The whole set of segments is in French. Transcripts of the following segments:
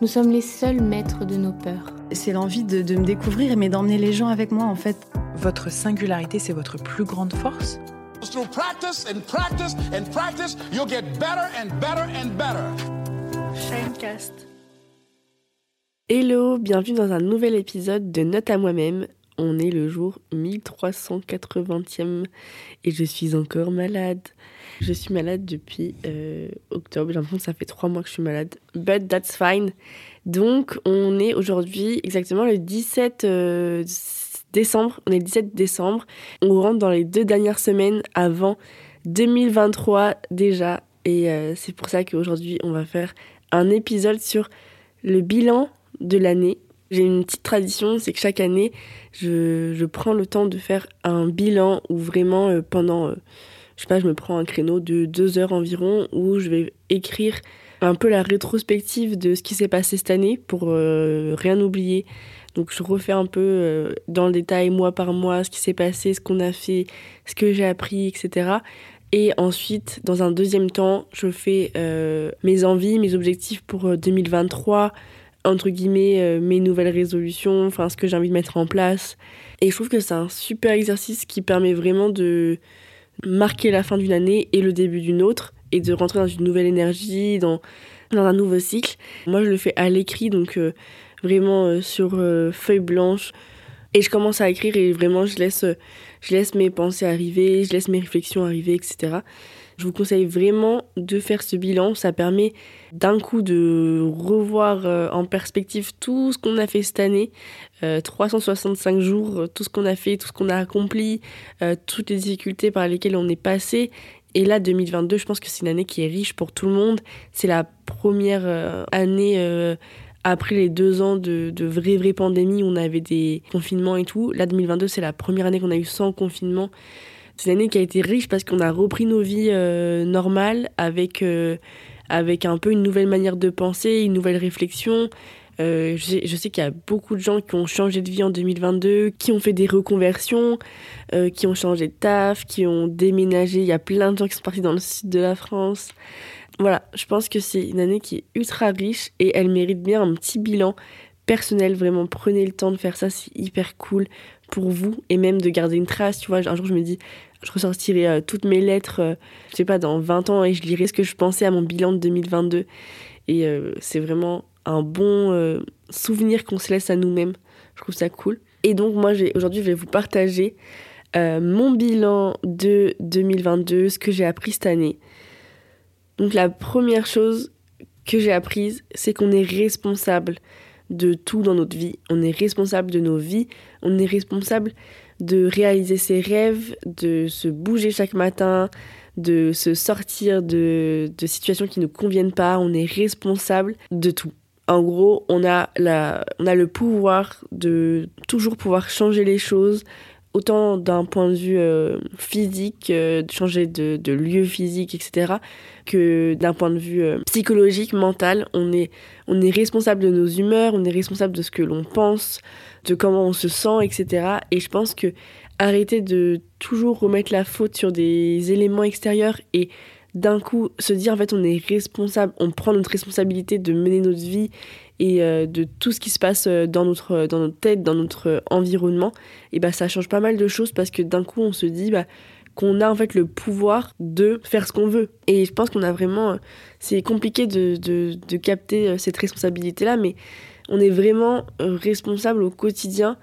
nous sommes les seuls maîtres de nos peurs. C'est l'envie de, de me découvrir, mais d'emmener les gens avec moi en fait. Votre singularité, c'est votre plus grande force? Through practice and practice and practice, you'll get better and better and better. Shinecast. Hello, bienvenue dans un nouvel épisode de Note à moi-même. On est le jour 1380e et je suis encore malade. Je suis malade depuis euh, octobre. J'ai l'impression que ça fait trois mois que je suis malade. But that's fine. Donc, on est aujourd'hui exactement le 17 euh, décembre. On est le 17 décembre. On rentre dans les deux dernières semaines avant 2023 déjà. Et euh, c'est pour ça qu'aujourd'hui, on va faire un épisode sur le bilan de l'année. J'ai une petite tradition, c'est que chaque année, je, prends le temps de faire un bilan où vraiment euh, pendant, euh, je sais pas, je me prends un créneau de deux heures environ où je vais écrire un peu la rétrospective de ce qui s'est passé cette année pour euh, rien oublier. Donc je refais un peu euh, dans le détail mois par mois ce qui s'est passé, ce qu'on a fait, ce que j'ai appris, etc. Et ensuite, dans un deuxième temps, je fais mes envies, mes objectifs pour 2023, entre guillemets, euh, mes nouvelles résolutions, enfin ce que j'ai envie de mettre en place. Et je trouve que c'est un super exercice qui permet vraiment de marquer la fin d'une année et le début d'une autre, et de rentrer dans une nouvelle énergie, dans, dans un nouveau cycle. Moi, je le fais à l'écrit, donc euh, vraiment euh, sur feuille blanche. Et je commence à écrire et vraiment, je laisse, je laisse mes pensées arriver, je laisse mes réflexions arriver, etc. Je vous conseille vraiment de faire ce bilan. Ça permet d'un coup de revoir euh, en perspective tout ce qu'on a fait cette année, euh, 365 jours, tout ce qu'on a fait, tout ce qu'on a accompli, euh, toutes les difficultés par lesquelles on est passé. Et là, 2022, je pense que c'est une année qui est riche pour tout le monde. C'est la première euh, année après les deux ans de, de vraie, vraie pandémie où on avait des confinements et tout. Là, 2022, c'est la première année qu'on a eu sans confinement. C'est une année qui a été riche parce qu'on a repris nos vies euh, normales avec, euh, avec un peu une nouvelle manière de penser, une nouvelle réflexion. Euh, je sais, qu'il y a beaucoup de gens qui ont changé de vie en 2022, qui ont fait des reconversions, qui ont changé de taf, qui ont déménagé. Il y a plein de gens qui sont partis dans le sud de la France. Voilà, je pense que c'est une année qui est ultra riche et elle mérite bien un petit bilan personnel. Vraiment, prenez le temps de faire ça, c'est hyper cool pour vous et même de garder une trace. Tu vois, un jour je me dis, je ressortirai euh, toutes mes lettres, euh, je sais pas, dans 20 ans et je lirai ce que je pensais à mon bilan de 2022. Et euh, c'est vraiment un bon souvenir qu'on se laisse à nous-mêmes. Je trouve ça cool. Et donc, moi, aujourd'hui, je vais vous partager mon bilan de 2022, ce que j'ai appris cette année. Donc, la première chose que j'ai apprise, c'est qu'on est responsable de tout dans notre vie. On est responsable de nos vies. On est responsable de réaliser ses rêves, de se bouger chaque matin, de se sortir de, de situations qui ne conviennent pas. On est responsable de tout. En gros, on a, la, on a le pouvoir de toujours pouvoir changer les choses, autant d'un point de vue euh, physique, euh, changer de, de, lieu physique, etc., que d'un point de vue euh, psychologique, mental. On est, on est responsable de nos humeurs, on est responsable de ce que l'on pense, de comment on se sent, etc. Et je pense que arrêter de toujours remettre la faute sur des éléments extérieurs et d'un coup se dire en fait on est responsable, on prend notre responsabilité de mener notre vie et euh, de tout ce qui se passe dans notre, dans notre tête, dans notre environnement, et bah ça change pas mal de choses parce que d'un coup on se dit bah, qu'on a en fait le pouvoir de faire ce qu'on veut. Et je pense qu'on a vraiment... C'est compliqué de, de, de, capter cette responsabilité-là, mais on est vraiment responsable au quotidien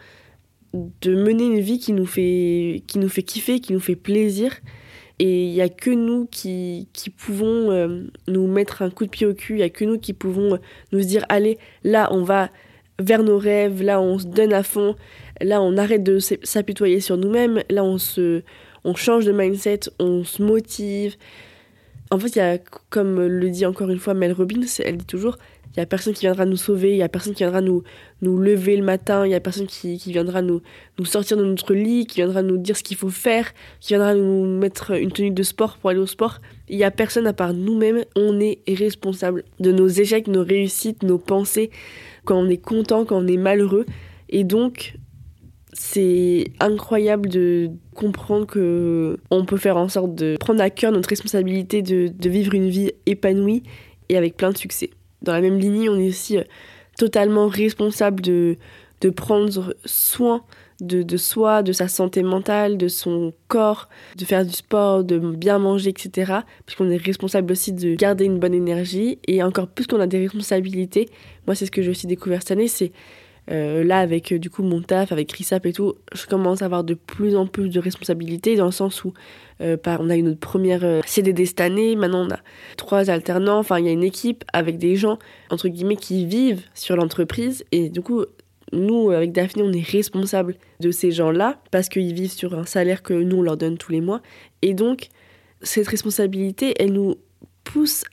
de mener une vie qui nous fait, qui nous fait kiffer, qui nous fait plaisir. Et il n'y a que nous qui, pouvons euh, nous mettre un coup de pied au cul, il n'y a que nous qui pouvons nous dire, allez, là, on va vers nos rêves, là, on se donne à fond, là, on arrête de s'apitoyer sur nous-mêmes, là, on, se, on change de mindset, on se motive. En fait, il y a, comme le dit encore une fois Mel Robbins, elle dit toujours, il il y a personne qui viendra nous sauver, il y a personne qui viendra nous, nous lever le matin, il y a personne qui, qui viendra nous, nous sortir de notre lit, qui viendra nous dire ce qu'il faut faire, qui viendra nous mettre une tenue de sport pour aller au sport. Il y a personne à part nous-mêmes, on est responsable de nos échecs, nos réussites, nos pensées, quand on est content, quand on est malheureux. Et donc, c'est incroyable de comprendre que on peut faire en sorte de prendre à cœur notre responsabilité de, vivre une vie épanouie et avec plein de succès. Dans la même lignée, on est aussi euh, totalement responsable de, de prendre soin de, de, soi, de sa santé mentale, de son corps, de faire du sport, de bien manger, etc. Puisqu'on est responsable aussi de garder une bonne énergie. Et encore plus qu'on a des responsabilités, moi c'est ce que j'ai aussi découvert cette année, c'est euh, là, avec euh, du coup mon taf, avec Chrisap et tout, je commence à avoir de plus en plus de responsabilités dans le sens où euh, on a eu notre première CDD cette année, maintenant on a trois alternants, enfin il y a une équipe avec des gens, entre guillemets, qui vivent sur l'entreprise. Et du coup, nous, avec Daphné, on est responsable de ces gens-là parce qu'ils vivent sur un salaire que nous, on leur donne tous les mois. Et donc, cette responsabilité, elle nous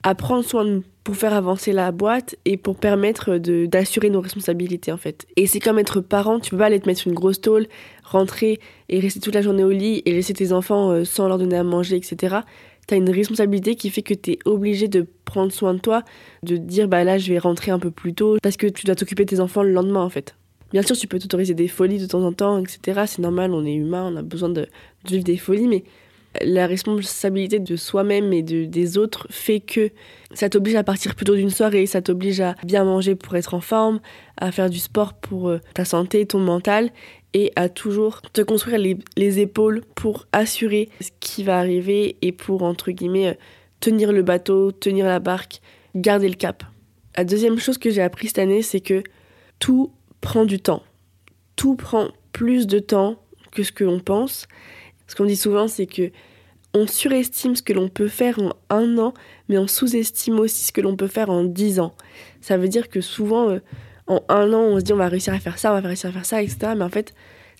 à prendre soin de nous pour faire avancer la boîte et pour permettre d'assurer nos responsabilités en fait. Et c'est comme être parent, tu peux pas aller te mettre une grosse tôle, rentrer et rester toute la journée au lit et laisser tes enfants euh, sans leur donner à manger, etc. Tu as une responsabilité qui fait que tu es obligé de prendre soin de toi, de dire bah là je vais rentrer un peu plus tôt parce que tu dois t'occuper de tes enfants le lendemain en fait. Bien sûr, tu peux t'autoriser des folies de temps en temps, etc. C'est normal, on est humain, on a besoin de, de vivre des folies, mais la responsabilité de soi-même et de, des autres fait que ça t'oblige à partir plutôt d'une soirée, ça t'oblige à bien manger pour être en forme, à faire du sport pour euh, ta santé, ton mental, et à toujours te construire les, les épaules pour assurer ce qui va arriver et pour, entre guillemets, euh, tenir le bateau, tenir la barque, garder le cap. La deuxième chose que j'ai appris cette année, c'est que tout prend du temps. Tout prend plus de temps que ce que l'on pense. Ce qu'on dit souvent, c'est que on surestime ce que l'on peut faire en un an, mais on sous-estime aussi ce que l'on peut faire en dix ans. Ça veut dire que souvent, euh, en un an, on se dit on va réussir à faire ça, on va réussir à faire ça, etc. Mais en fait,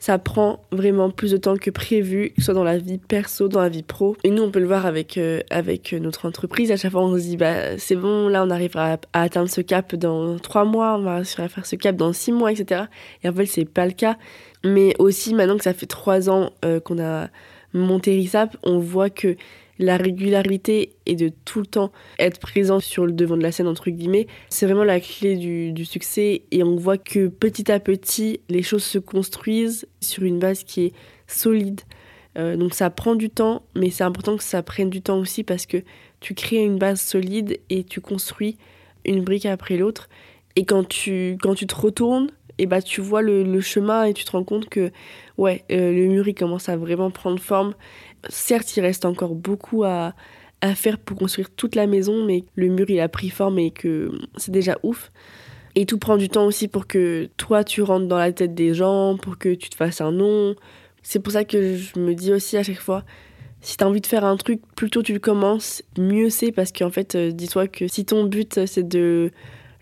ça prend vraiment plus de temps que prévu, que ce soit dans la vie perso, dans la vie pro. Et nous, on peut le voir avec, euh, avec notre entreprise. À chaque fois, on se dit, bah, c'est bon, là, on arrivera à, atteindre ce cap dans trois mois, on va réussir à faire ce cap dans six mois, etc. Et en fait, c'est pas le cas. Mais aussi, maintenant que ça fait trois ans euh, qu'on a monté RISAP, on voit que la régularité et de tout le temps être présent sur le devant de la scène, entre guillemets, c'est vraiment la clé du, succès. Et on voit que petit à petit, les choses se construisent sur une base qui est solide. Euh, donc ça prend du temps, mais c'est important que ça prenne du temps aussi parce que tu crées une base solide et tu construis une brique après l'autre. Et quand tu, quand tu te retournes, et bah tu vois le, chemin et tu te rends compte que ouais euh, le mur commence à vraiment prendre forme certes il reste encore beaucoup à, à faire pour construire toute la maison mais le mur il a pris forme et que c'est déjà ouf. Et tout prend du temps aussi pour que toi tu rentres dans la tête des gens pour que tu te fasses un nom. C'est pour ça que je me dis aussi à chaque fois si t'as envie de faire un truc, plus tôt tu le commences, mieux c'est parce qu'en fait, euh, dis-toi que si ton but c'est de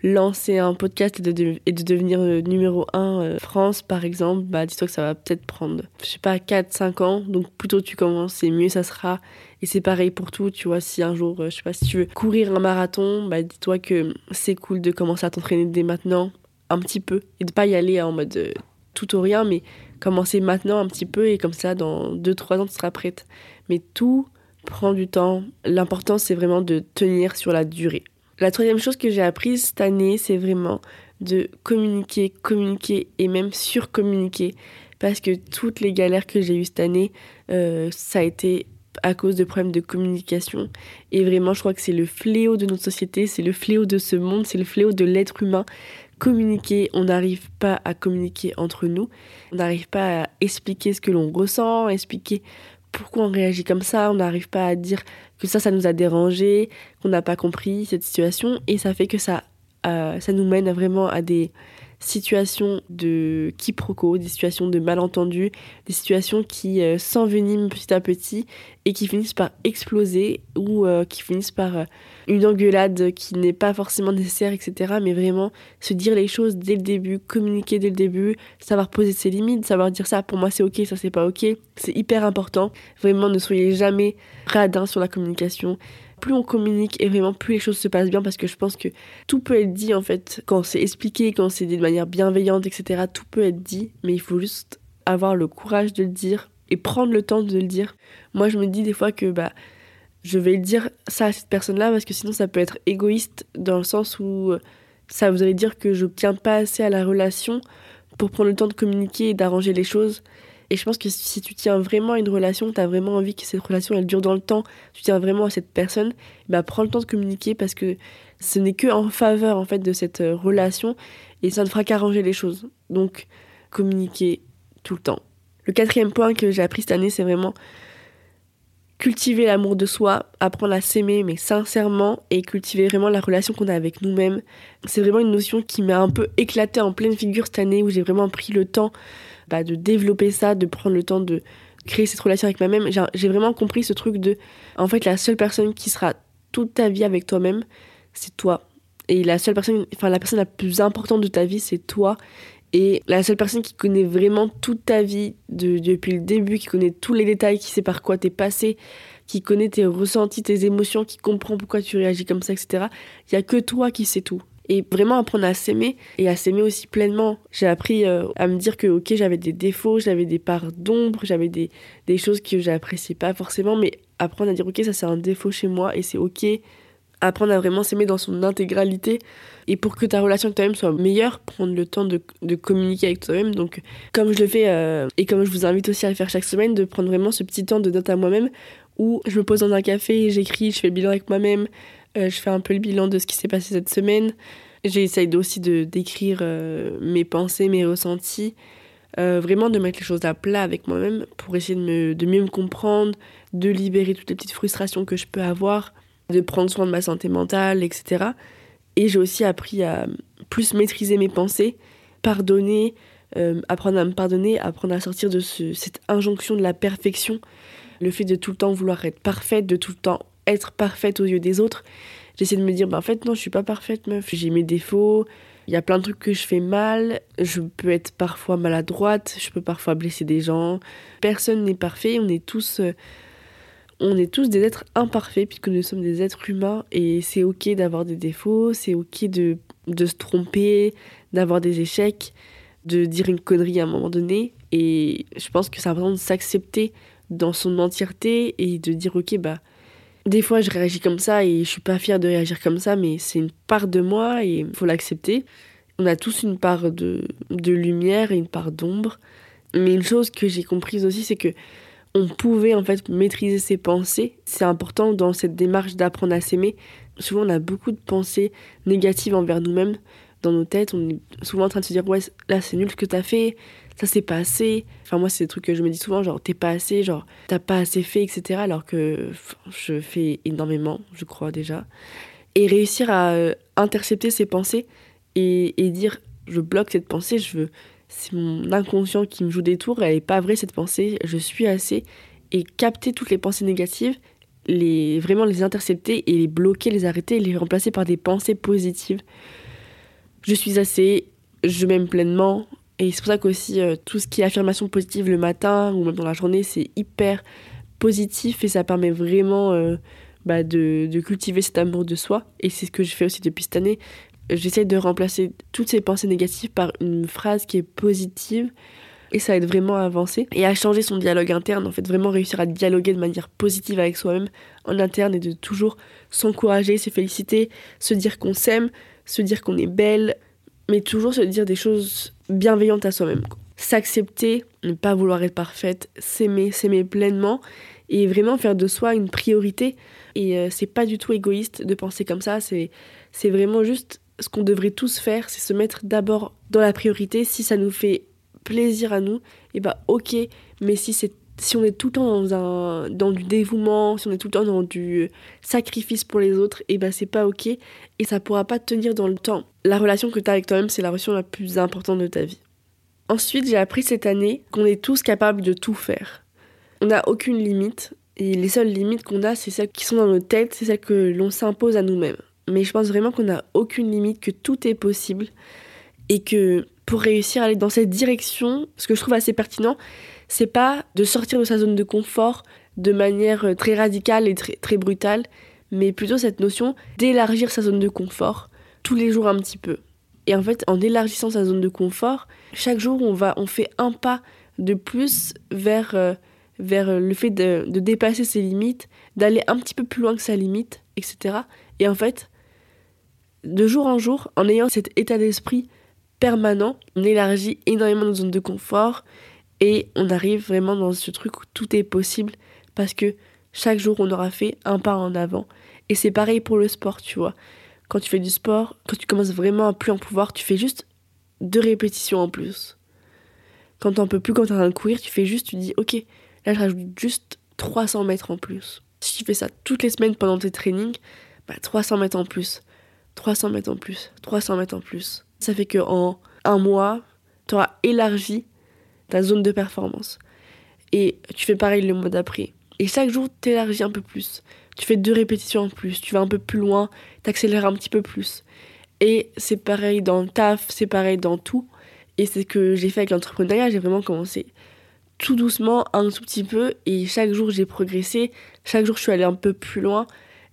lancer un podcast et de, devenir euh, numéro 1 euh, France, par exemple, bah, dis-toi que ça va peut-être prendre, je sais pas, 4-5 ans. Donc, plus tôt tu commences, et mieux ça sera. Et c'est pareil pour tout, tu vois, si un jour, euh, je sais pas, si tu veux courir un marathon, bah, dis-toi que c'est cool de commencer à t'entraîner dès maintenant, un petit peu, et de pas y aller en mode tout ou rien, mais commencer maintenant un petit peu, et comme ça, dans 2-3 ans, tu seras prête. Mais tout prend du temps. L'important, c'est vraiment de tenir sur la durée. La troisième chose que j'ai apprise cette année, c'est vraiment de communiquer, communiquer et même surcommuniquer. Parce que toutes les galères que j'ai eues cette année, euh, ça a été à cause de problèmes de communication. Et vraiment, je crois que c'est le fléau de notre société, c'est le fléau de ce monde, c'est le fléau de l'être humain. Communiquer, on n'arrive pas à communiquer entre nous, on n'arrive pas à expliquer ce que l'on ressent, expliquer pourquoi on réagit comme ça, on n'arrive pas à dire que ça, ça nous a dérangé, qu'on n'a pas compris cette situation, et ça fait que ça, euh, ça nous mène vraiment à des situations de quiproquo, des situations de malentendus, des situations qui euh, s'enveniment petit à petit et qui finissent par exploser ou euh, qui finissent par euh, une engueulade qui n'est pas forcément nécessaire, etc. Mais vraiment se dire les choses dès le début, communiquer dès le début, savoir poser ses limites, savoir dire ça pour moi c'est ok, ça c'est pas ok, c'est hyper important. Vraiment ne soyez jamais radin sur la communication plus on communique et vraiment plus les choses se passent bien parce que je pense que tout peut être dit en fait quand c'est expliqué, quand c'est dit de manière bienveillante, etc. Tout peut être dit, mais il faut juste avoir le courage de le dire et prendre le temps de le dire. Moi, je me dis des fois que bah je vais dire ça à cette personne-là parce que sinon ça peut être égoïste dans le sens où ça voudrait dire que je tiens pas assez à la relation pour prendre le temps de communiquer et d'arranger les choses. Et je pense que si tu tiens vraiment à une relation, tu as vraiment envie que cette relation elle dure dans le temps, tu tiens vraiment à cette personne, bah prends le temps de communiquer parce que ce n'est que en faveur en fait de cette euh, relation et ça ne fera qu'arranger les choses. Donc communiquer tout le temps. Le quatrième point que j'ai appris cette année, c'est vraiment cultiver l'amour de soi, apprendre à s'aimer mais sincèrement et cultiver vraiment la relation qu'on a avec nous-mêmes. C'est vraiment une notion qui m'a un peu éclaté en pleine figure cette année où j'ai vraiment pris le temps bah, de développer ça, de prendre le temps de créer cette relation avec moi-même. J'ai vraiment compris ce truc de en fait la seule personne qui sera toute ta vie avec toi-même, c'est toi. Et la seule personne, enfin la personne la plus importante de ta vie, c'est toi. Et la seule personne qui connaît vraiment toute ta vie depuis le début, qui connaît tous les détails, qui sait par quoi t'es passé, qui connaît tes ressentis, tes émotions, qui comprend pourquoi tu réagis comme ça, etc. Il y a que toi qui sais tout. Et vraiment apprendre à s'aimer et à s'aimer aussi pleinement. J'ai appris euh, à me dire que ok j'avais des défauts, j'avais des parts d'ombre, j'avais des, des choses que j'appréciais pas forcément, mais apprendre à dire ok ça c'est un défaut chez moi et c'est ok apprendre à vraiment s'aimer dans son intégralité. Et pour que ta relation avec toi-même soit meilleure, prendre le temps de, de communiquer avec toi-même. Donc, comme je le fais euh, et comme je vous invite aussi à le faire chaque semaine, de prendre vraiment ce petit temps de note à moi-même où je me pose dans un café, j'écris, je fais le bilan avec moi-même, je fais un peu le bilan de ce qui s'est passé cette semaine. J'essaye aussi de d'écrire euh, mes pensées, mes ressentis. vraiment de mettre les choses à plat avec moi-même pour essayer de, me, mieux me comprendre, de libérer toutes les petites frustrations que je peux avoir de prendre soin de ma santé mentale, etc. Et j'ai aussi appris à plus maîtriser mes pensées, pardonner, euh, apprendre à me pardonner, apprendre à sortir de cette injonction de la perfection, le fait de tout le temps vouloir être parfaite, de tout le temps être parfaite aux yeux des autres. J'essaie de me dire, bah, en fait, non, je suis pas parfaite, meuf, j'ai mes défauts, il y a plein de trucs que je fais mal, je peux être parfois maladroite, je peux parfois blesser des gens. Personne n'est parfait, on est tous. Euh, on est tous des êtres imparfaits puisque nous sommes des êtres humains et c'est ok d'avoir des défauts, c'est ok de, de se tromper, d'avoir des échecs, de dire une connerie à un moment donné. Et je pense que c'est important de s'accepter dans son entièreté et de dire ok bah des fois je réagis comme ça et je suis pas fière de réagir comme ça mais c'est une part de moi et il faut l'accepter. On a tous une part de, de lumière et une part d'ombre. Mais une chose que j'ai comprise aussi c'est que on pouvait en fait maîtriser ses pensées. C'est important dans cette démarche d'apprendre à s'aimer. Souvent, on a beaucoup de pensées négatives envers nous-mêmes dans nos têtes. On est souvent en train de se dire ouais là c'est nul ce que t'as fait, ça c'est pas assez. Enfin moi c'est des trucs que je me dis souvent genre t'es pas assez, genre t'as pas assez fait etc. Alors que je fais énormément, je crois déjà. Et réussir à euh, intercepter ces pensées et, dire je bloque cette pensée, je veux c'est mon inconscient qui me joue des tours, elle n'est pas vraie cette pensée, je suis assez, et capter toutes les pensées négatives, les, vraiment les intercepter et les bloquer, les arrêter et les remplacer par des pensées positives. Je suis assez, je m'aime pleinement, et c'est pour ça qu'aussi euh, tout ce qui est affirmation positive le matin ou même dans la journée, c'est hyper positif et ça permet vraiment euh, bah, de, de, cultiver cet amour de soi. Et c'est ce que je fais aussi depuis cette année j'essaie de remplacer toutes ces pensées négatives par une phrase qui est positive et ça aide vraiment à avancer et à changer son dialogue interne, en fait vraiment réussir à dialoguer de manière positive avec soi-même en interne et de toujours s'encourager, se féliciter, se dire qu'on s'aime, se dire qu'on est belle, mais toujours se dire des choses bienveillantes à soi-même. S'accepter, ne pas vouloir être parfaite, s'aimer, s'aimer pleinement et vraiment faire de soi une priorité. Et euh, c'est pas du tout égoïste de penser comme ça, c'est vraiment juste ce qu'on devrait tous faire, c'est se mettre d'abord dans la priorité. Si ça nous fait plaisir à nous, et eh bah ben, ok, mais si c'est si on est tout le temps dans, un, dans du dévouement, si on est tout le temps dans du sacrifice pour les autres, et eh ben, c'est pas ok et ça pourra pas tenir dans le temps. La relation que tu as avec toi-même, c'est la relation la plus importante de ta vie. Ensuite, j'ai appris cette année qu'on est tous capables de tout faire. On n'a aucune limite et les seules limites qu'on a, c'est celles qui sont dans nos têtes, c'est celles que l'on s'impose à nous-mêmes mais je pense vraiment qu'on n'a aucune limite, que tout est possible et que pour réussir à aller dans cette direction, ce que je trouve assez pertinent, c'est pas de sortir de sa zone de confort de manière euh, très radicale et très, très brutale, mais plutôt cette notion d'élargir sa zone de confort tous les jours un petit peu. Et en fait, en élargissant sa zone de confort, chaque jour, on, va, on fait un pas de plus vers, euh, vers le fait de, de dépasser ses limites, d'aller un petit peu plus loin que sa limite, etc. Et en fait, de jour en jour, en ayant cet état d'esprit permanent, on élargit énormément nos zones de confort et on arrive vraiment dans ce truc où tout est possible parce que chaque jour on aura fait un pas en avant. Et c'est pareil pour le sport, tu vois. Quand tu fais du sport, quand tu commences vraiment à plus en pouvoir, tu fais juste deux répétitions en plus. Quand t'en peux plus, quand t'es en train de courir, tu fais juste, tu dis, ok, là je rajoute juste 300 mètres en plus. Si tu fais ça toutes les semaines pendant tes trainings, bah 300 mètres en plus, 300 mètres en plus, 300 mètres en plus. Ça fait que en un mois, tu auras élargi ta zone de performance. Et tu fais pareil le mois d'après. Et chaque jour, tu élargis un peu plus. Tu fais deux répétitions en plus, tu vas un peu plus loin, tu accélères un petit peu plus. Et c'est pareil dans le taf, c'est pareil dans tout. Et c'est ce que j'ai fait avec l'entrepreneuriat, j'ai vraiment commencé tout doucement, un tout petit peu, et chaque jour j'ai progressé, chaque jour je suis allée un peu plus loin,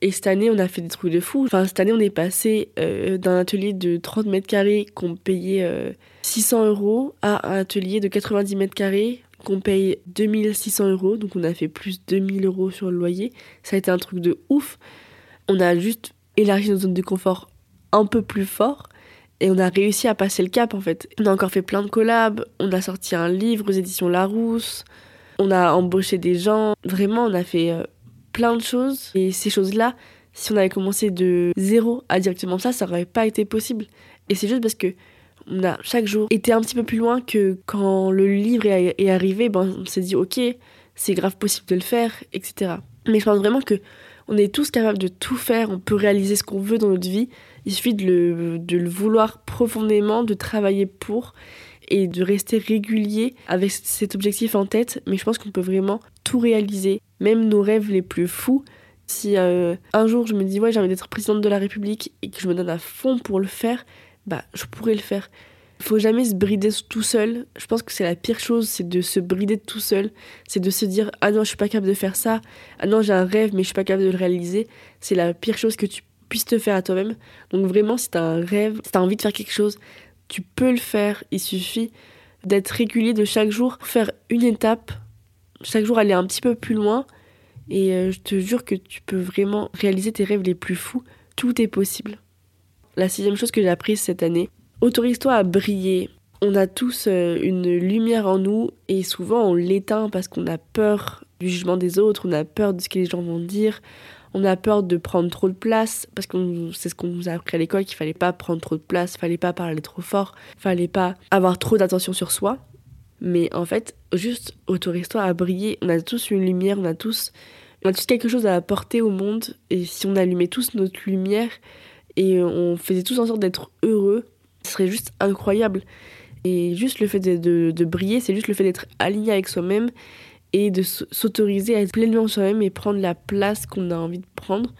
et cette année on a fait des trucs de fou. Enfin, cette année on est passé euh, d'un atelier de 30 mètres carrés qu'on payait 600 euh, euros à un atelier de 90 mètres carrés qu'on paye 2600 euros, donc on a fait plus de 2000 euros sur le loyer. Ça a été un truc de ouf. On a juste élargi notre zone de confort un peu plus fort et on a réussi à passer le cap en fait. On a encore fait plein de collabs, on a sorti un livre aux éditions Larousse, on a embauché des gens, vraiment on a fait euh, plein de choses et ces choses-là, si on avait commencé de zéro à directement ça, ça n'aurait pas été possible. Et c'est juste parce que on a chaque jour été un petit peu plus loin que quand le livre est, arrivé, ben, on s'est dit ok, c'est grave possible de le faire, etc. Mais je pense vraiment que on est tous capables de tout faire, on peut réaliser ce qu'on veut dans notre vie. Il suffit de le, de le vouloir profondément, de travailler pour et de rester régulier avec cet objectif en tête. Mais je pense qu'on peut vraiment tout réaliser, même nos rêves les plus fous. Si euh, un jour je me dis ouais j'ai envie d'être présidente de la République et que je me donne à fond pour le faire, bah je pourrais le faire. Il faut jamais se brider tout seul. Je pense que c'est la pire chose, c'est de se brider tout seul. C'est de se dire ah non je suis pas capable de faire ça. Ah non j'ai un rêve mais je suis pas capable de le réaliser. C'est la pire chose que tu puisses te faire à toi-même. Donc vraiment si t'as un rêve, si t'as envie de faire quelque chose, tu peux le faire. Il suffit d'être régulier de chaque jour, faire une étape, chaque jour aller un petit peu plus loin. Et euh, je te jure que tu peux vraiment réaliser tes rêves les plus fous. Tout est possible. La sixième chose que j'ai apprise cette année, autorise-toi à briller. On a tous euh, une lumière en nous et souvent on l'éteint parce qu'on a peur du jugement des autres, on a peur de ce que les gens vont dire, on a peur de prendre trop de place parce que c'est ce qu'on nous a appris à l'école qu'il fallait pas prendre trop de place, fallait pas parler trop fort, fallait pas avoir trop d'attention sur soi. Mais en fait, juste autorise-toi à briller. On a tous une lumière, on a tous, on a tous quelque chose à apporter au monde et si on allumait tous notre lumière, et on faisait tous en sorte d'être heureux. Ce serait juste incroyable. Et juste le fait de, de, briller, c'est juste le fait d'être aligné avec soi-même et de s'autoriser à être pleinement soi-même et prendre la place qu'on a envie de prendre.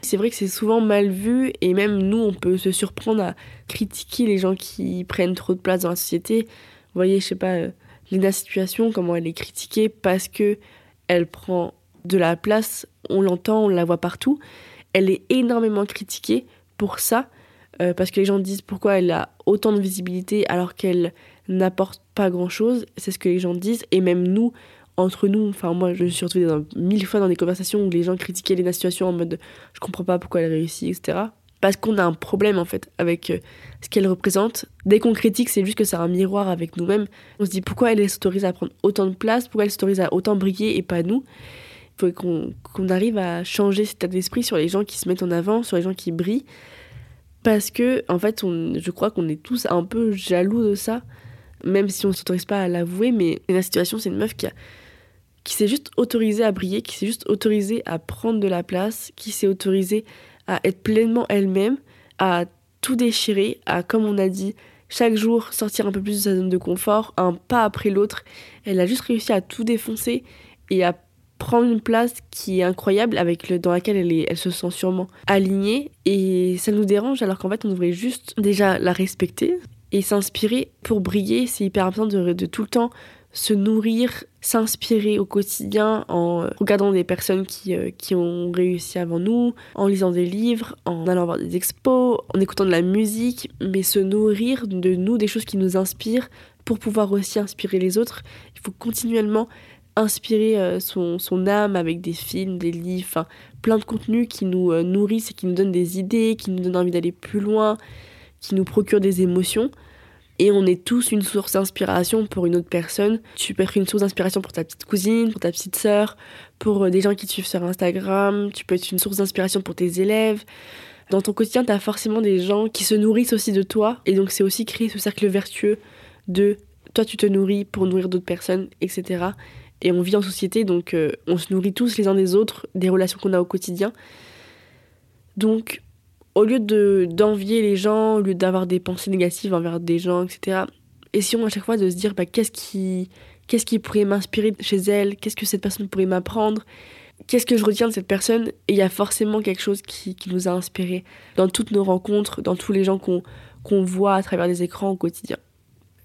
C'est vrai que c'est souvent mal vu et même nous, on peut se surprendre à critiquer les gens qui prennent trop de place dans la société. Voyez, je sais pas, euh, Lina Situation, comment elle est critiquée parce que elle prend de la place, on l'entend, on la voit partout. Elle est énormément critiquée pour ça, euh, parce que les gens disent pourquoi elle a autant de visibilité alors qu'elle n'apporte pas grand-chose. C'est ce que les gens disent, et même nous, entre nous, enfin moi je me suis retrouvée dans, mille fois dans des conversations où les gens critiquaient les situations en mode je comprends pas pourquoi elle réussit, etc. Parce qu'on a un problème en fait avec euh, ce qu'elle représente. Dès qu'on critique, c'est juste que c'est un miroir avec nous-mêmes. On se dit pourquoi elle s'autorise à prendre autant de place, pourquoi elle s'autorise à autant briller et pas nous? Il faut qu'on arrive à changer cet état d'esprit sur les gens qui se mettent en avant, sur les gens qui brillent parce que en fait je crois qu'on est tous un peu jaloux de ça même si on ne s'autorise pas à l'avouer mais la situation c'est une meuf qui qui s'est juste autorisée à briller qui s'est juste autorisée à prendre de la place qui s'est autorisée à être pleinement elle-même à tout déchirer à comme on a dit chaque jour sortir un peu plus de sa zone de confort un pas après l'autre. Elle a juste réussi à tout défoncer et à prendre une place qui est incroyable avec le, dans laquelle elle, est, elle se sent sûrement alignée. Et ça nous dérange alors qu'en fait on devrait juste déjà la respecter et s'inspirer pour briller. C'est hyper important de, de, tout le temps se nourrir, s'inspirer au quotidien en regardant des personnes qui, euh, qui ont réussi avant nous, en lisant des livres, en allant voir des expos, en écoutant de la musique, mais se nourrir de nous, des choses qui nous inspirent, pour pouvoir aussi inspirer les autres. Il faut continuellement inspirer euh, son, son, âme avec des films, des livres, plein de contenus qui nous euh, nourrissent et qui nous donnent des idées, qui nous donnent envie d'aller plus loin, qui nous procurent des émotions. Et on est tous une source d'inspiration pour une autre personne. Tu peux être une source d'inspiration pour ta petite cousine, pour ta petite sœur, pour euh, des gens qui te suivent sur Instagram. Tu peux être une source d'inspiration pour tes élèves. Dans ton quotidien, tu as forcément des gens qui se nourrissent aussi de toi. Et donc, c'est aussi créer ce cercle vertueux de toi, tu te nourris pour nourrir d'autres personnes, etc et on vit en société, donc euh, on se nourrit tous les uns des autres, des relations qu'on a au quotidien. Donc, au lieu de d'envier les gens, au lieu d'avoir des pensées négatives envers des gens, etc., essayons à chaque fois de se dire bah, qu'est-ce qui, qu'est-ce qui pourrait m'inspirer chez elle, qu'est-ce que cette personne pourrait m'apprendre, qu'est-ce que je retiens de cette personne, et il y a forcément quelque chose qui, qui, nous a inspiré dans toutes nos rencontres, dans tous les gens qu'on qu'on voit à travers les écrans au quotidien.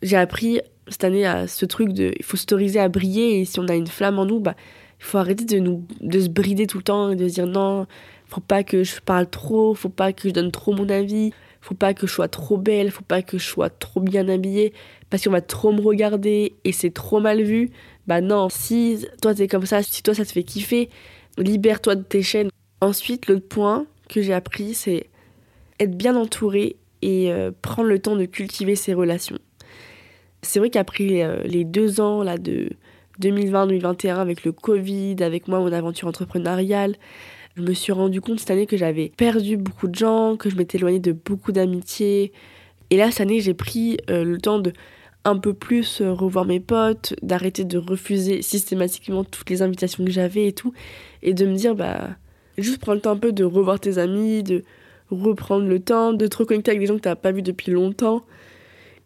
J'ai appris cette année à ce truc de il faut s'autoriser à briller et si on a une flamme en nous bah il faut arrêter de nous de se brider tout le temps et de se dire non faut pas que je parle trop faut pas que je donne trop mon avis faut pas que je sois trop belle faut pas que je sois trop bien habillée parce qu'on va trop me regarder et c'est trop mal vu. Bah non si toi t'es comme ça si toi ça te fait kiffer libère-toi de tes chaînes. Ensuite l'autre point que j'ai appris c'est être bien entouré et euh, prendre le temps de cultiver ses relations. C'est vrai qu'après euh, les deux ans là, de 2020-2021 avec le Covid, avec moi, mon aventure entrepreneuriale, je me suis rendu compte cette année que j'avais perdu beaucoup de gens, que je m'étais éloignée de beaucoup d'amitiés. Et là, cette année, j'ai pris euh, le temps de un peu plus euh, revoir mes potes, d'arrêter de refuser systématiquement toutes les invitations que j'avais et tout, et de me dire, bah, juste prendre le temps un peu de revoir tes amis, de reprendre le temps, de te reconnecter avec des gens que tu n'as pas vus depuis longtemps.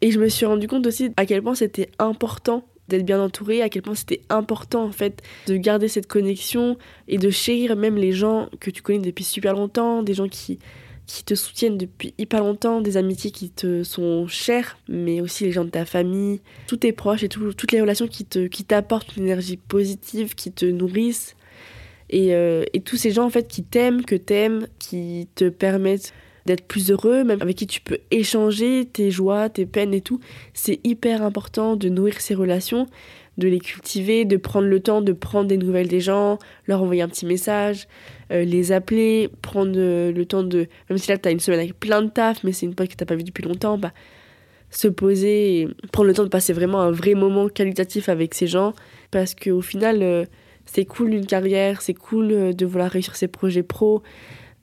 Et je me suis rendu compte aussi à quel point c'était important d'être bien entouré, à quel point c'était important en fait de garder cette connexion et de chérir même les gens que tu connais depuis super longtemps, des gens qui, qui te soutiennent depuis hyper longtemps, des amitiés qui te sont chères, mais aussi les gens de ta famille, tous tes proches et toutes les relations qui te qui t'apportent une énergie positive, qui te nourrissent. Et, euh, et tous ces gens en fait qui t'aiment, que t'aimes, qui te permettent d'être plus heureux, même avec qui tu peux échanger tes joies, tes peines et tout. C'est hyper important de nourrir ces relations, de les cultiver, de prendre le temps de prendre des nouvelles des gens, leur envoyer un petit message, euh, les appeler, prendre euh, le temps de... Même si là, tu as une semaine avec plein de taf, mais c'est une pote que tu pas vue depuis longtemps, bah, se poser et prendre le temps de passer vraiment un vrai moment qualitatif avec ces gens. Parce qu'au final, euh, c'est cool une carrière, c'est cool de vouloir réussir ses projets pro,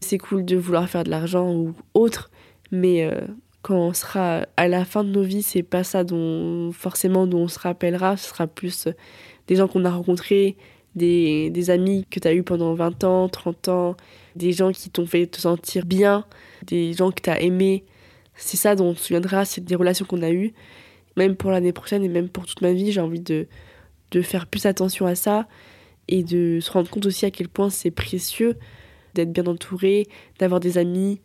c'est cool de vouloir faire de l'argent ou autre, mais euh, quand on sera à la fin de nos vies, c'est pas ça dont forcément dont on se rappellera, ce sera plus euh, des gens qu'on a rencontrés, des, des amis que tu as eu pendant 20 ans, 30 ans, des gens qui t'ont fait te sentir bien, des gens que tu as aimés. C'est ça dont on se souviendra, c'est des relations qu'on a eues. Même pour l'année prochaine et même pour toute ma vie, j'ai envie de, de faire plus attention à ça et de se rendre compte aussi à quel point c'est précieux d'être bien entouré, d'avoir des amis,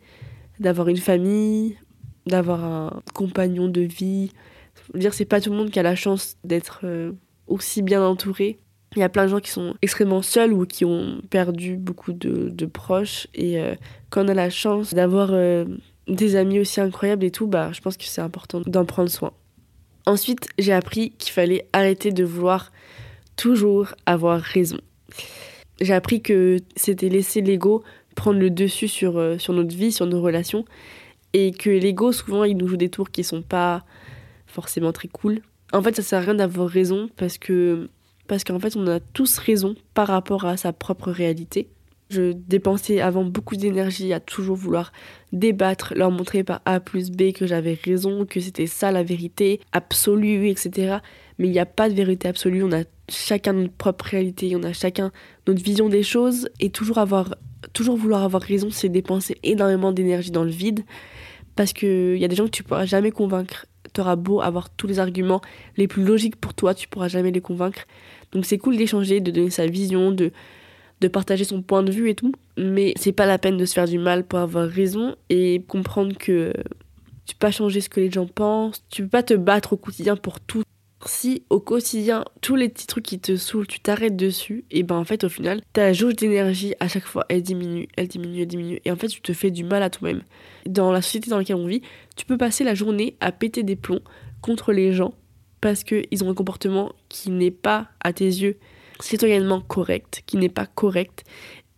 d'avoir une famille, d'avoir un compagnon de vie. Dire, c'est pas tout le monde qui a la chance d'être euh, aussi bien entouré. Il y a plein de gens qui sont extrêmement seuls ou qui ont perdu beaucoup de, proches. Et euh, quand on a la chance d'avoir euh, des amis aussi incroyables et tout, bah, je pense que c'est important d'en prendre soin. Ensuite, j'ai appris qu'il fallait arrêter de vouloir toujours avoir raison j'ai appris que c'était laisser l'ego prendre le dessus sur, euh, sur notre vie, sur nos relations. Et que l'ego, souvent, il nous joue des tours qui sont pas forcément très cool. En fait, ça sert à rien d'avoir raison parce que parce qu'en fait, on a tous raison par rapport à sa propre réalité. Je dépensais avant beaucoup d'énergie à toujours vouloir débattre, leur montrer par A plus B que j'avais raison, que c'était ça la vérité absolue, etc. Mais il n'y a pas de vérité absolue, on a chacun notre propre réalité, on a chacun notre vision des choses et toujours avoir toujours vouloir avoir raison, c'est dépenser énormément d'énergie dans le vide parce que il y a des gens que tu pourras jamais convaincre. Tu auras beau avoir tous les arguments les plus logiques pour toi, tu pourras jamais les convaincre. Donc c'est cool d'échanger, de donner sa vision, de de partager son point de vue et tout, mais c'est pas la peine de se faire du mal pour avoir raison et comprendre que tu peux pas changer ce que les gens pensent, tu peux pas te battre au quotidien pour tout si au quotidien, tous les petits trucs qui te saoulent, tu t'arrêtes dessus, et ben en fait, au final, ta jauge d'énergie, à chaque fois, elle diminue, elle diminue, elle diminue. Et en fait, tu te fais du mal à toi-même. Dans la société dans laquelle on vit, tu peux passer la journée à péter des plombs contre les gens parce qu'ils ont un comportement qui n'est pas, à tes yeux, citoyennement correct, qui n'est pas correct.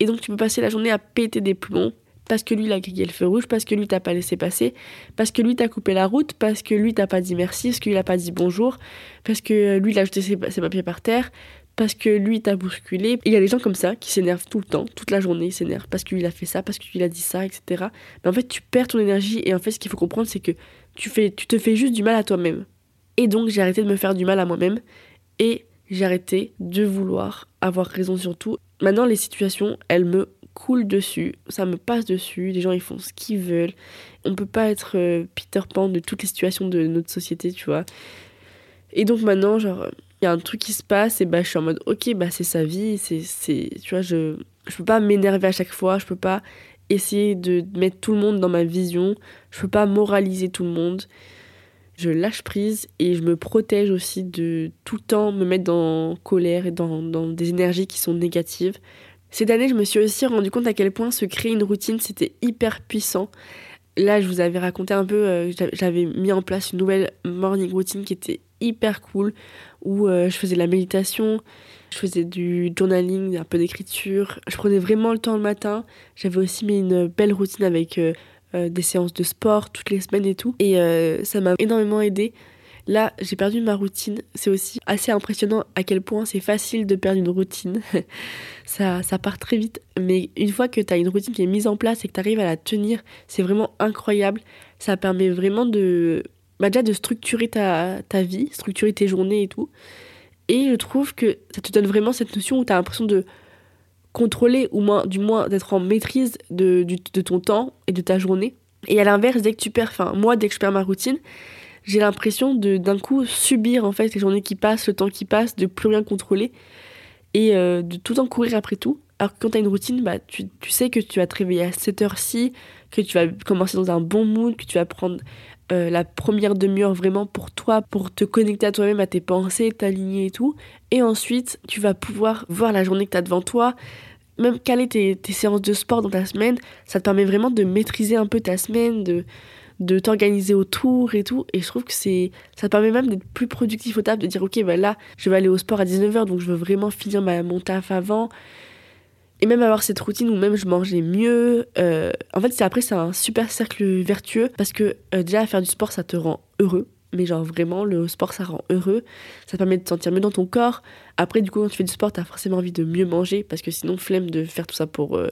Et donc, tu peux passer la journée à péter des plombs parce que lui il a grillé le feu rouge, parce que lui t'a pas laissé passer, parce que lui t'a coupé la route, parce que lui t'a pas dit merci, parce que lui a pas dit bonjour, parce que lui il a jeté ses, papiers par terre, parce que lui t'a bousculé. Il y a des gens comme ça qui s'énervent tout le temps, toute la journée ils s'énervent parce qu'il a fait ça, parce qu'il a dit ça, etc. Mais en fait tu perds ton énergie et en fait ce qu'il faut comprendre c'est que tu, fais, tu te fais juste du mal à toi-même. Et donc j'ai arrêté de me faire du mal à moi-même et j'ai arrêté de vouloir avoir raison sur tout. Maintenant les situations elles me coule dessus, ça me passe dessus, les gens ils font ce qu'ils veulent. On peut pas être euh, Peter Pan de toutes les situations de notre société, tu vois. Et donc maintenant, genre, il y a un truc qui se passe et bah je suis en mode ok, bah c'est sa vie, c'est, c'est, tu vois, je, je peux pas m'énerver à chaque fois, je peux pas essayer de mettre tout le monde dans ma vision, je peux pas moraliser tout le monde. Je lâche prise et je me protège aussi de tout le temps me mettre dans colère et dans, dans des énergies qui sont négatives. Cette année, je me suis aussi rendu compte à quel point se créer une routine, c'était hyper puissant. Là, je vous avais raconté un peu, euh, j'avais mis en place une nouvelle morning routine qui était hyper cool, où euh, je faisais de la méditation, je faisais du journaling, un peu d'écriture. Je prenais vraiment le temps le matin. J'avais aussi mis une belle routine avec euh, des séances de sport toutes les semaines et tout. Et ça m'a énormément aidé Là, j'ai perdu ma routine. C'est aussi assez impressionnant à quel point c'est facile de perdre une routine. ça, ça part très vite. Mais une fois que tu as une routine qui est mise en place et que tu arrives à la tenir, c'est vraiment incroyable. Ça permet vraiment de, bah déjà de structurer ta, ta vie, structurer tes journées et tout. Et je trouve que ça te donne vraiment cette notion où tu as l'impression de contrôler, ou du moins d'être en maîtrise de, de, ton temps et de ta journée. Et à l'inverse, dès que tu perds, enfin moi, dès que je perds ma routine, j'ai l'impression de d'un coup subir en fait les journées qui passent, le temps qui passe, de plus rien contrôler et euh, de tout temps courir après tout. Alors que quand tu as une routine, bah, tu, sais que tu vas te réveiller à cette heure-ci, que tu vas commencer dans un bon mood, que tu vas prendre euh, la première demi-heure vraiment pour toi, pour te connecter à toi-même, à tes pensées, t'aligner et tout. Et ensuite, tu vas pouvoir voir la journée que tu as devant toi, même caler tes, tes séances de sport dans ta semaine. Ça te permet vraiment de maîtriser un peu ta semaine, de, de t'organiser autour et tout. Et je trouve que c'est ça permet même d'être plus productif au taf, de dire ok, bah là, je vais aller au sport à 19h, donc je veux vraiment finir ma, mon taf avant. Et même avoir cette routine où même je mangeais mieux. Euh, en fait, après, c'est un super cercle vertueux parce que euh, déjà, faire du sport, ça te rend heureux. Mais genre vraiment, le sport, ça rend heureux. Ça permet de te sentir mieux dans ton corps. Après, du coup, quand tu fais du sport, t'as forcément envie de mieux manger parce que sinon, flemme de faire tout ça pour euh,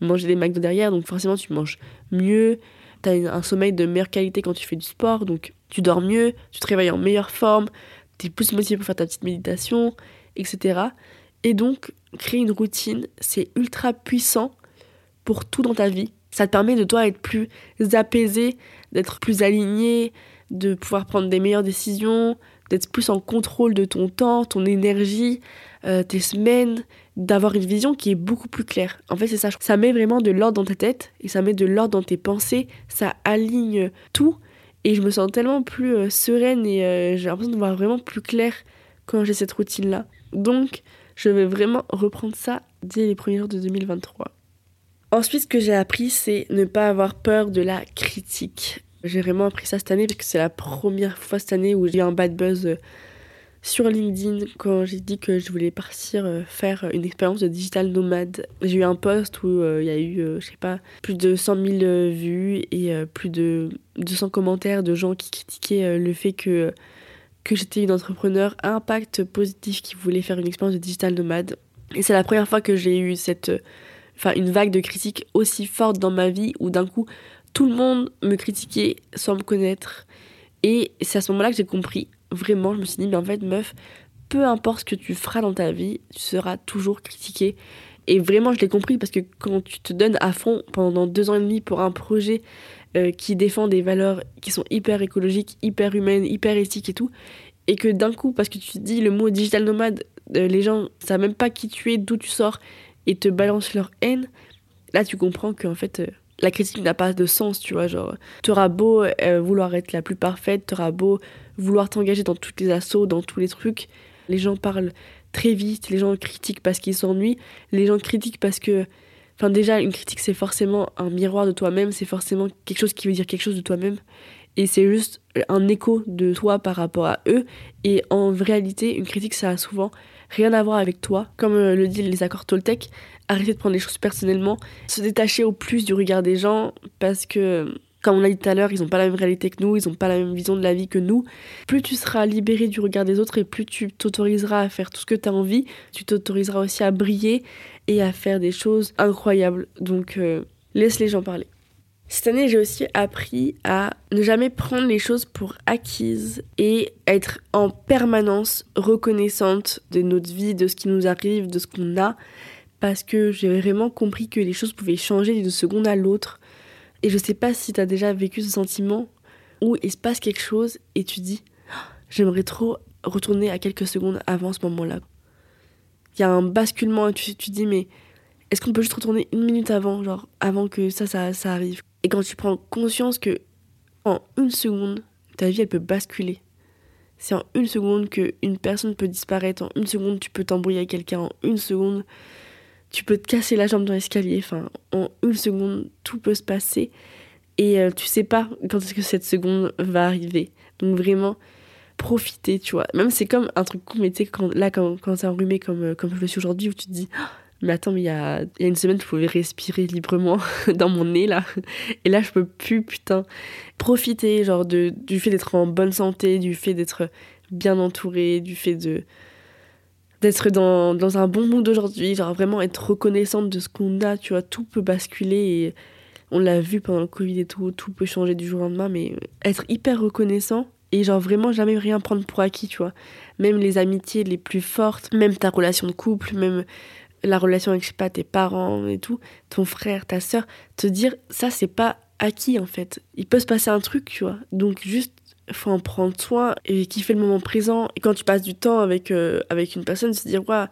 manger des McDo derrière. Donc forcément, tu manges mieux un sommeil de meilleure qualité quand tu fais du sport, donc tu dors mieux, tu te réveilles en meilleure forme, tu es plus motivé pour faire ta petite méditation, etc. Et donc, créer une routine, c'est ultra puissant pour tout dans ta vie. Ça te permet de toi être plus apaisé, d'être plus aligné, de pouvoir prendre des meilleures décisions, d'être plus en contrôle de ton temps, ton énergie, euh, tes semaines, d'avoir une vision qui est beaucoup plus claire. En fait, c'est ça. Ça met vraiment de l'ordre dans ta tête et ça met de l'ordre dans tes pensées. Ça aligne tout et je me sens tellement plus euh, sereine et euh, j'ai l'impression de voir vraiment plus clair quand j'ai cette routine-là. Donc, je vais vraiment reprendre ça dès les premiers jours de 2023. Ensuite, ce que j'ai appris, c'est ne pas avoir peur de la critique. J'ai vraiment appris ça cette année parce que c'est la première fois cette année où j'ai un bad buzz sur LinkedIn quand j'ai dit que je voulais partir euh, faire une expérience de digital nomade. J'ai eu un post où euh, il y a eu, je sais pas, plus de 100 000 vues et plus de 200 commentaires de gens qui critiquaient le fait que, que j'étais une entrepreneur à impact positif qui voulait faire une expérience de digital nomade. Et c'est la première fois que j'ai eu cette, enfin, une vague de critiques aussi forte dans ma vie où d'un coup tout le monde me critiquait sans me connaître. Et c'est à ce moment-là que j'ai compris, vraiment, je me suis dit, mais en fait, meuf, peu importe ce que tu feras dans ta vie, tu seras toujours critiqué. Et vraiment, je l'ai compris parce que quand tu te donnes à fond pendant deux ans et demi pour un projet euh, qui défend des valeurs qui sont hyper écologiques, hyper humaines, hyper éthiques et tout, et que d'un coup, parce que tu dis le mot digital nomade, euh, les gens ne savent même pas qui tu es, d'où tu sors, et te balancent leur haine, là tu comprends qu'en fait, euh, la critique n'a pas de sens, tu vois. Genre, t'auras beau euh, vouloir être la plus parfaite, t'auras beau vouloir t'engager dans toutes les assauts, dans tous les trucs. Les gens parlent très vite, les gens critiquent parce qu'ils s'ennuient, les gens critiquent parce que... Enfin déjà, une critique, c'est forcément un miroir de toi-même, c'est forcément quelque chose qui veut dire quelque chose de toi-même. Et c'est juste un écho de toi par rapport à eux. Et en réalité, une critique, ça a souvent rien à voir avec toi. Comme euh, le disent les accords Toltec, arrêter de prendre les choses personnellement, se détacher au plus du regard des gens parce que comme on l'a dit tout à l'heure, ils n'ont pas la même réalité que nous, ils n'ont pas la même vision de la vie que nous. Plus tu seras libéré du regard des autres et plus tu t'autoriseras à faire tout ce que tu as envie, tu t'autoriseras aussi à briller et à faire des choses incroyables. Donc euh, laisse les gens parler. Cette année, j'ai aussi appris à ne jamais prendre les choses pour acquises et être en permanence reconnaissante de notre vie, de ce qui nous arrive, de ce qu'on a, parce que j'ai vraiment compris que les choses pouvaient changer d'une seconde à l'autre et je sais pas si tu as déjà vécu ce sentiment où il se passe quelque chose et tu dis oh, j'aimerais trop retourner à quelques secondes avant ce moment-là. Il y a un basculement et tu te dis mais est-ce qu'on peut juste retourner une minute avant, genre avant que ça, ça, ça arrive? Et quand tu prends conscience que en une seconde, ta vie elle peut basculer. C'est en une seconde qu'une personne peut disparaître, en une seconde tu peux t'embrouiller avec quelqu'un, en une seconde tu peux te casser la jambe dans l'escalier. Enfin, en une seconde, tout peut se passer. Et euh, tu sais pas quand est-ce que cette seconde va arriver. Donc vraiment, profiter, tu vois. Même c'est comme un truc con, mais tu quand, là, quand, quand enrhumé comme, euh, comme je le suis aujourd'hui, où tu te dis, mais attends, mais il y a, y a une semaine, je pouvais respirer librement dans mon nez, là. Et là, je peux plus, putain. Profiter, genre, de, du fait d'être en bonne santé, du fait d'être bien entouré, du fait de d'être dans, dans, un bon mood aujourd'hui, genre vraiment être reconnaissante de ce qu'on a, tu vois, tout peut basculer et on l'a vu pendant le Covid et tout, tout peut changer du jour au lendemain, mais être hyper reconnaissant et genre vraiment jamais rien prendre pour acquis, tu vois. Même les amitiés les plus fortes, même ta relation de couple, même la relation avec, je sais pas, tes parents et tout, ton frère, ta soeur, te dire ça c'est pas acquis en fait. Il peut se passer un truc, tu vois. Donc juste faut en prendre soin et kiffer le moment présent. Et quand tu passes du temps avec, euh, avec une personne, se dire, là,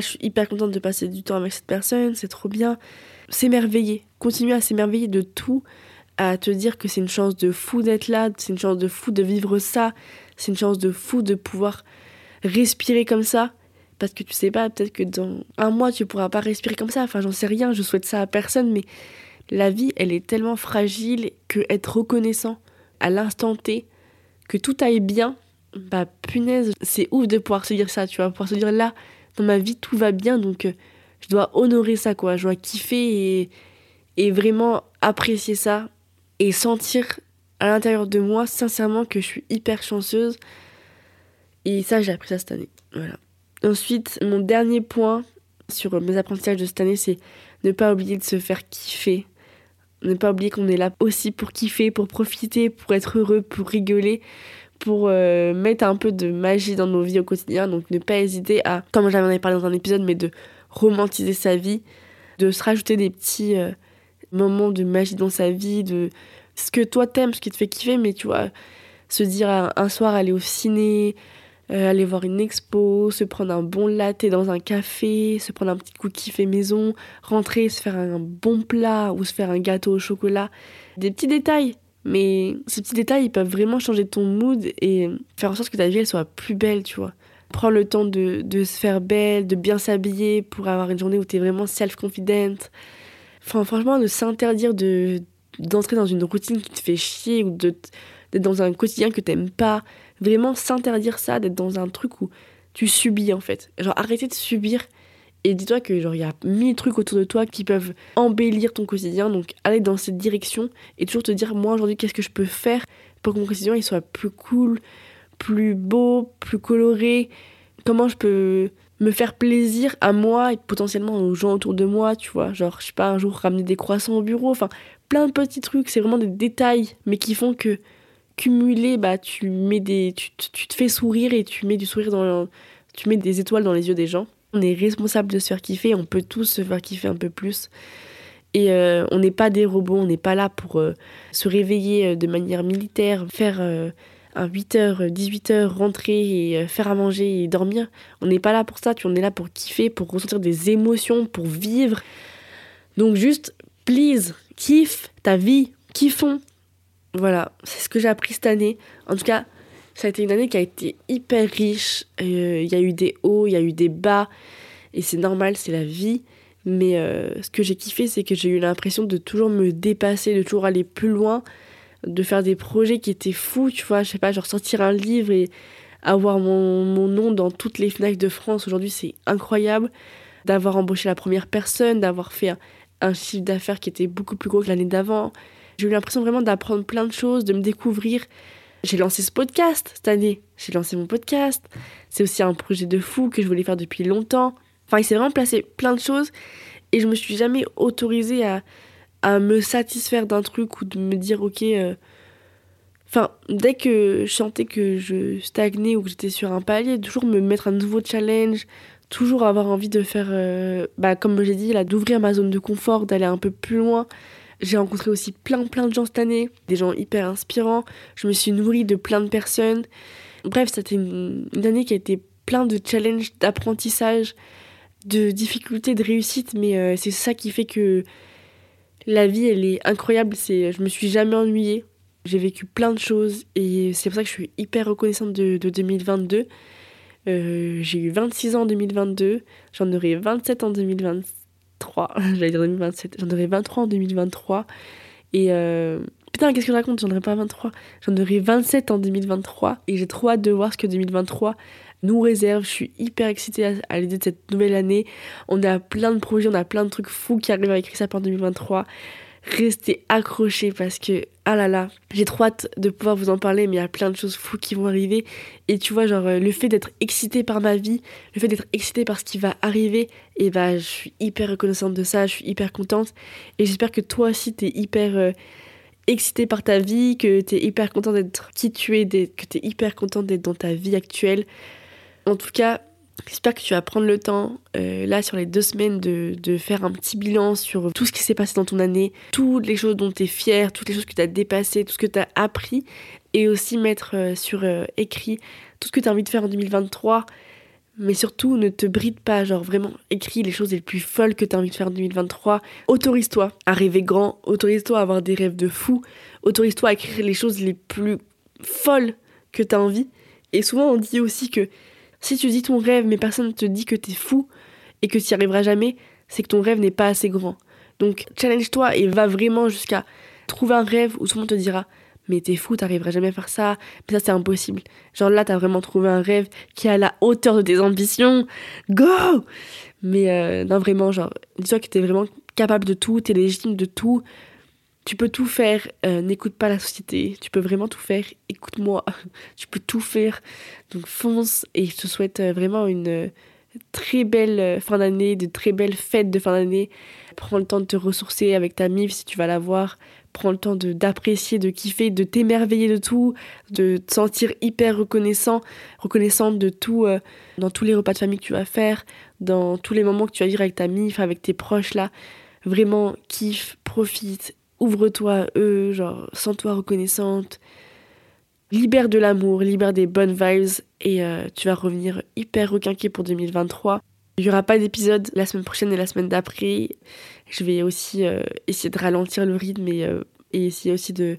je suis hyper contente de passer du temps avec cette personne, c'est trop bien. S'émerveiller, continuer à s'émerveiller de tout, à te dire que c'est une chance de fou d'être là, c'est une chance de fou de vivre ça, c'est une chance de fou de pouvoir respirer comme ça. Parce que tu sais pas, peut-être que dans un mois, tu pourras pas respirer comme ça. Enfin, j'en sais rien, je souhaite ça à personne, mais la vie, elle est tellement fragile que être reconnaissant à l'instant T que tout aille bien, bah punaise, c'est ouf de pouvoir se dire ça, tu vois, pouvoir se dire là, dans ma vie, tout va bien, donc euh, je dois honorer ça, quoi, je dois kiffer et, et vraiment apprécier ça et sentir à l'intérieur de moi, sincèrement, que je suis hyper chanceuse. Et ça, j'ai appris ça cette année. Voilà. Ensuite, mon dernier point sur mes apprentissages de cette année, c'est ne pas oublier de se faire kiffer ne pas oublier qu'on est là aussi pour kiffer, pour profiter, pour être heureux, pour rigoler, pour euh, mettre un peu de magie dans nos vies au quotidien. Donc ne pas hésiter à, comme j'en avais parlé dans un épisode, mais de romantiser sa vie, de se rajouter des petits euh, moments de magie dans sa vie, de ce que toi t'aimes, ce qui te fait kiffer, mais tu vois, se dire un soir aller au ciné, euh, aller voir une expo, se prendre un bon latte dans un café, se prendre un petit cookie fait maison, rentrer, se faire un bon plat ou se faire un gâteau au chocolat. Des petits détails, mais ces petits détails, ils peuvent vraiment changer ton mood et faire en sorte que ta vie, elle soit plus belle, tu vois. Prends le temps de, de se faire belle, de bien s'habiller pour avoir une journée où tu es vraiment self-confident. Enfin, franchement, de s'interdire de d'entrer dans une routine qui te fait chier ou d'être dans un quotidien que t'aimes pas, vraiment s'interdire ça, d'être dans un truc où tu subis en fait. Genre arrêter de subir et dis-toi que genre il y a mille trucs autour de toi qui peuvent embellir ton quotidien, donc aller dans cette direction et toujours te dire moi aujourd'hui qu'est-ce que je peux faire pour que mon quotidien il soit plus cool, plus beau, plus coloré, comment je peux me faire plaisir à moi et potentiellement aux gens autour de moi, tu vois, genre je sais pas un jour ramener des croissants au bureau, enfin plein de petits trucs, c'est vraiment des détails mais qui font que cumulé, bah, tu, mets des, tu, tu, te fais sourire et tu mets du sourire dans tu mets des étoiles dans les yeux des gens. On est responsable de se faire kiffer, on peut tous se faire kiffer un peu plus. Et euh, on n'est pas des robots, on n'est pas là pour euh, se réveiller euh, de manière militaire, faire un 8h, 18h, rentrer et faire à manger et dormir. On n'est pas là pour ça, tu, on est là pour kiffer, pour ressentir des émotions, pour vivre. Donc juste, please, kiffe ta vie, kiffons, voilà, c'est ce que j'ai appris cette année. En tout cas, Ça a été une année qui a été hyper riche. Euh, Il y a eu des hauts, il y a eu des bas. Et c'est normal, c'est la vie. Mais euh, ce que j'ai kiffé, c'est que j'ai eu l'impression de toujours me dépasser, de toujours aller plus loin, de faire des projets qui étaient fous, tu vois. Je sais pas, genre sortir un livre et avoir mon, mon nom dans toutes les FNAC de France. Aujourd'hui, c'est incroyable. D'avoir embauché la première personne, d'avoir fait un, un chiffre d'affaires qui était beaucoup plus gros que l'année d'avant. J'ai eu l'impression vraiment d'apprendre plein de choses, de me découvrir. J'ai lancé ce podcast cette année. J'ai lancé mon podcast. C'est aussi un projet de fou que je voulais faire depuis longtemps. Enfin, il s'est vraiment placé plein de choses et je me suis jamais autorisée à, à me satisfaire d'un truc ou de me dire, ok. euh, Enfin, dès que je sentais que je stagnais ou que j'étais sur un palier, toujours me mettre un nouveau challenge, toujours avoir envie de faire, euh, bah, comme j'ai dit, là, d'ouvrir ma zone de confort, d'aller un peu plus loin. J'ai rencontré aussi plein plein de gens cette année, des gens hyper inspirants. Je me suis nourrie de plein de personnes. Bref, c'était une, année qui a été plein de challenges, d'apprentissage, de difficultés, de réussite. Mais euh, c'est ça qui fait que la vie, elle est incroyable. C'est, je me suis jamais ennuyée. J'ai vécu plein de choses et c'est pour ça que je suis hyper reconnaissante de, de 2022. Euh, j'ai eu 26 ans en 2022, j'en aurai 27 en 2023, j'allais dire 2027, j'en aurai 23 en 2023. Et euh, putain, qu'est-ce que je raconte? J'en aurai pas 23, j'en aurai 27 en 2023. Et j'ai trop hâte de voir ce que 2023 nous réserve. Je suis hyper excitée à, l'idée de cette nouvelle année. On a plein de projets, on a plein de trucs fous qui arrivent avec ça pour 2023 restez accrochés parce que ah là là, j'ai trop hâte de pouvoir vous en parler, mais il y a plein de choses fous qui vont arriver. Et tu vois, genre, euh, le fait d'être excité par ma vie, le fait d'être excité par ce qui va arriver, et bah, je suis hyper reconnaissante de ça, je suis hyper contente. Et j'espère que toi aussi, t'es hyper euh, excité par ta vie, que t'es hyper content d'être qui tu es, que t'es hyper contente d'être dans ta vie actuelle. En tout cas, J'espère que tu vas prendre le temps, euh, là, sur les deux semaines, de, de faire un petit bilan sur tout ce qui s'est passé dans ton année, toutes les choses dont tu es fier, toutes les choses que tu as dépassées, tout ce que tu as appris, et aussi mettre euh, sur euh, écrit tout ce que tu as envie de faire en 2023. Mais surtout, ne te bride pas, genre vraiment, écris les choses les plus folles que tu as envie de faire en 2023. Autorise-toi à rêver grand, autorise-toi à avoir des rêves de fou, autorise-toi à écrire les choses les plus folles que tu as envie. Et souvent, on dit aussi que si tu dis ton rêve, mais personne ne te dit que t'es fou et que tu n'y arriveras jamais, c'est que ton rêve n'est pas assez grand. Donc challenge-toi et va vraiment jusqu'à trouver un rêve où tout le monde te dira mais t'es fou, t'arriveras jamais à faire ça, mais ça c'est impossible. Genre là, t'as vraiment trouvé un rêve qui est à la hauteur de tes ambitions. Go Mais euh, non, vraiment, genre, dis-toi que t'es vraiment capable de tout, t'es légitime de tout. Tu peux tout faire, euh, n'écoute pas la société, tu peux vraiment tout faire, écoute-moi, tu peux tout faire. Donc fonce et je te souhaite euh, vraiment une euh, très belle fin d'année, de très belles fêtes de fin d'année. Prends le temps de te ressourcer avec ta MIF si tu vas la voir. Prends le temps de- d'apprécier, de, kiffer, de t'émerveiller de tout, de te sentir hyper reconnaissant, reconnaissante de tout, dans tous les repas de famille que tu vas faire, dans tous les moments que tu vas vivre avec ta MIF, avec tes proches là. Vraiment, kiffe, profite, ouvre-toi à eux, genre, sens-toi reconnaissante libère de l'amour, libère des bonnes vibes et euh, tu vas revenir hyper requinqué pour 2023. Il n'y aura pas d'épisode la semaine prochaine et la semaine d'après. Je vais aussi euh, essayer de ralentir le rythme et, euh, et essayer aussi de,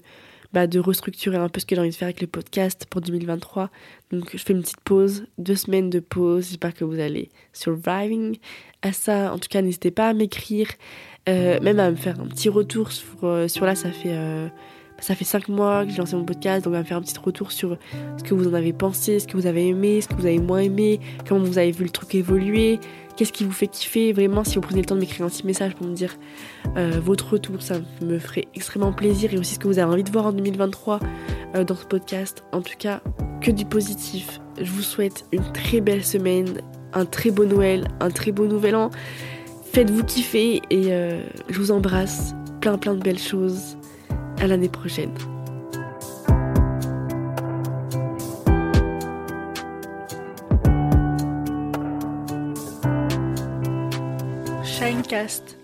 bah, de restructurer un peu ce que j'ai envie de faire avec le podcast pour 2023. Donc je fais une petite pause, deux semaines de pause. J'espère que vous allez surviving à ça. En tout cas, n'hésitez pas à m'écrire, euh, même à me faire un petit retour sur, euh, sur là, ça fait... euh, ça fait 5 mois que j'ai lancé mon podcast, donc on va faire un petit retour sur ce que vous en avez pensé, ce que vous avez aimé, ce que vous avez moins aimé, comment vous avez vu le truc évoluer, qu'est-ce qui vous fait kiffer. Vraiment, si vous prenez le temps de m'écrire un petit message pour me dire euh, votre retour, ça me ferait extrêmement plaisir et aussi ce que vous avez envie de voir en 2023 euh, dans ce podcast. En tout cas, que du positif. Je vous souhaite une très belle semaine, un très beau Noël, un très beau Nouvel An. Faites-vous kiffer et euh, je vous embrasse. Plein plein de belles choses. À l'année prochaine. Shinecast.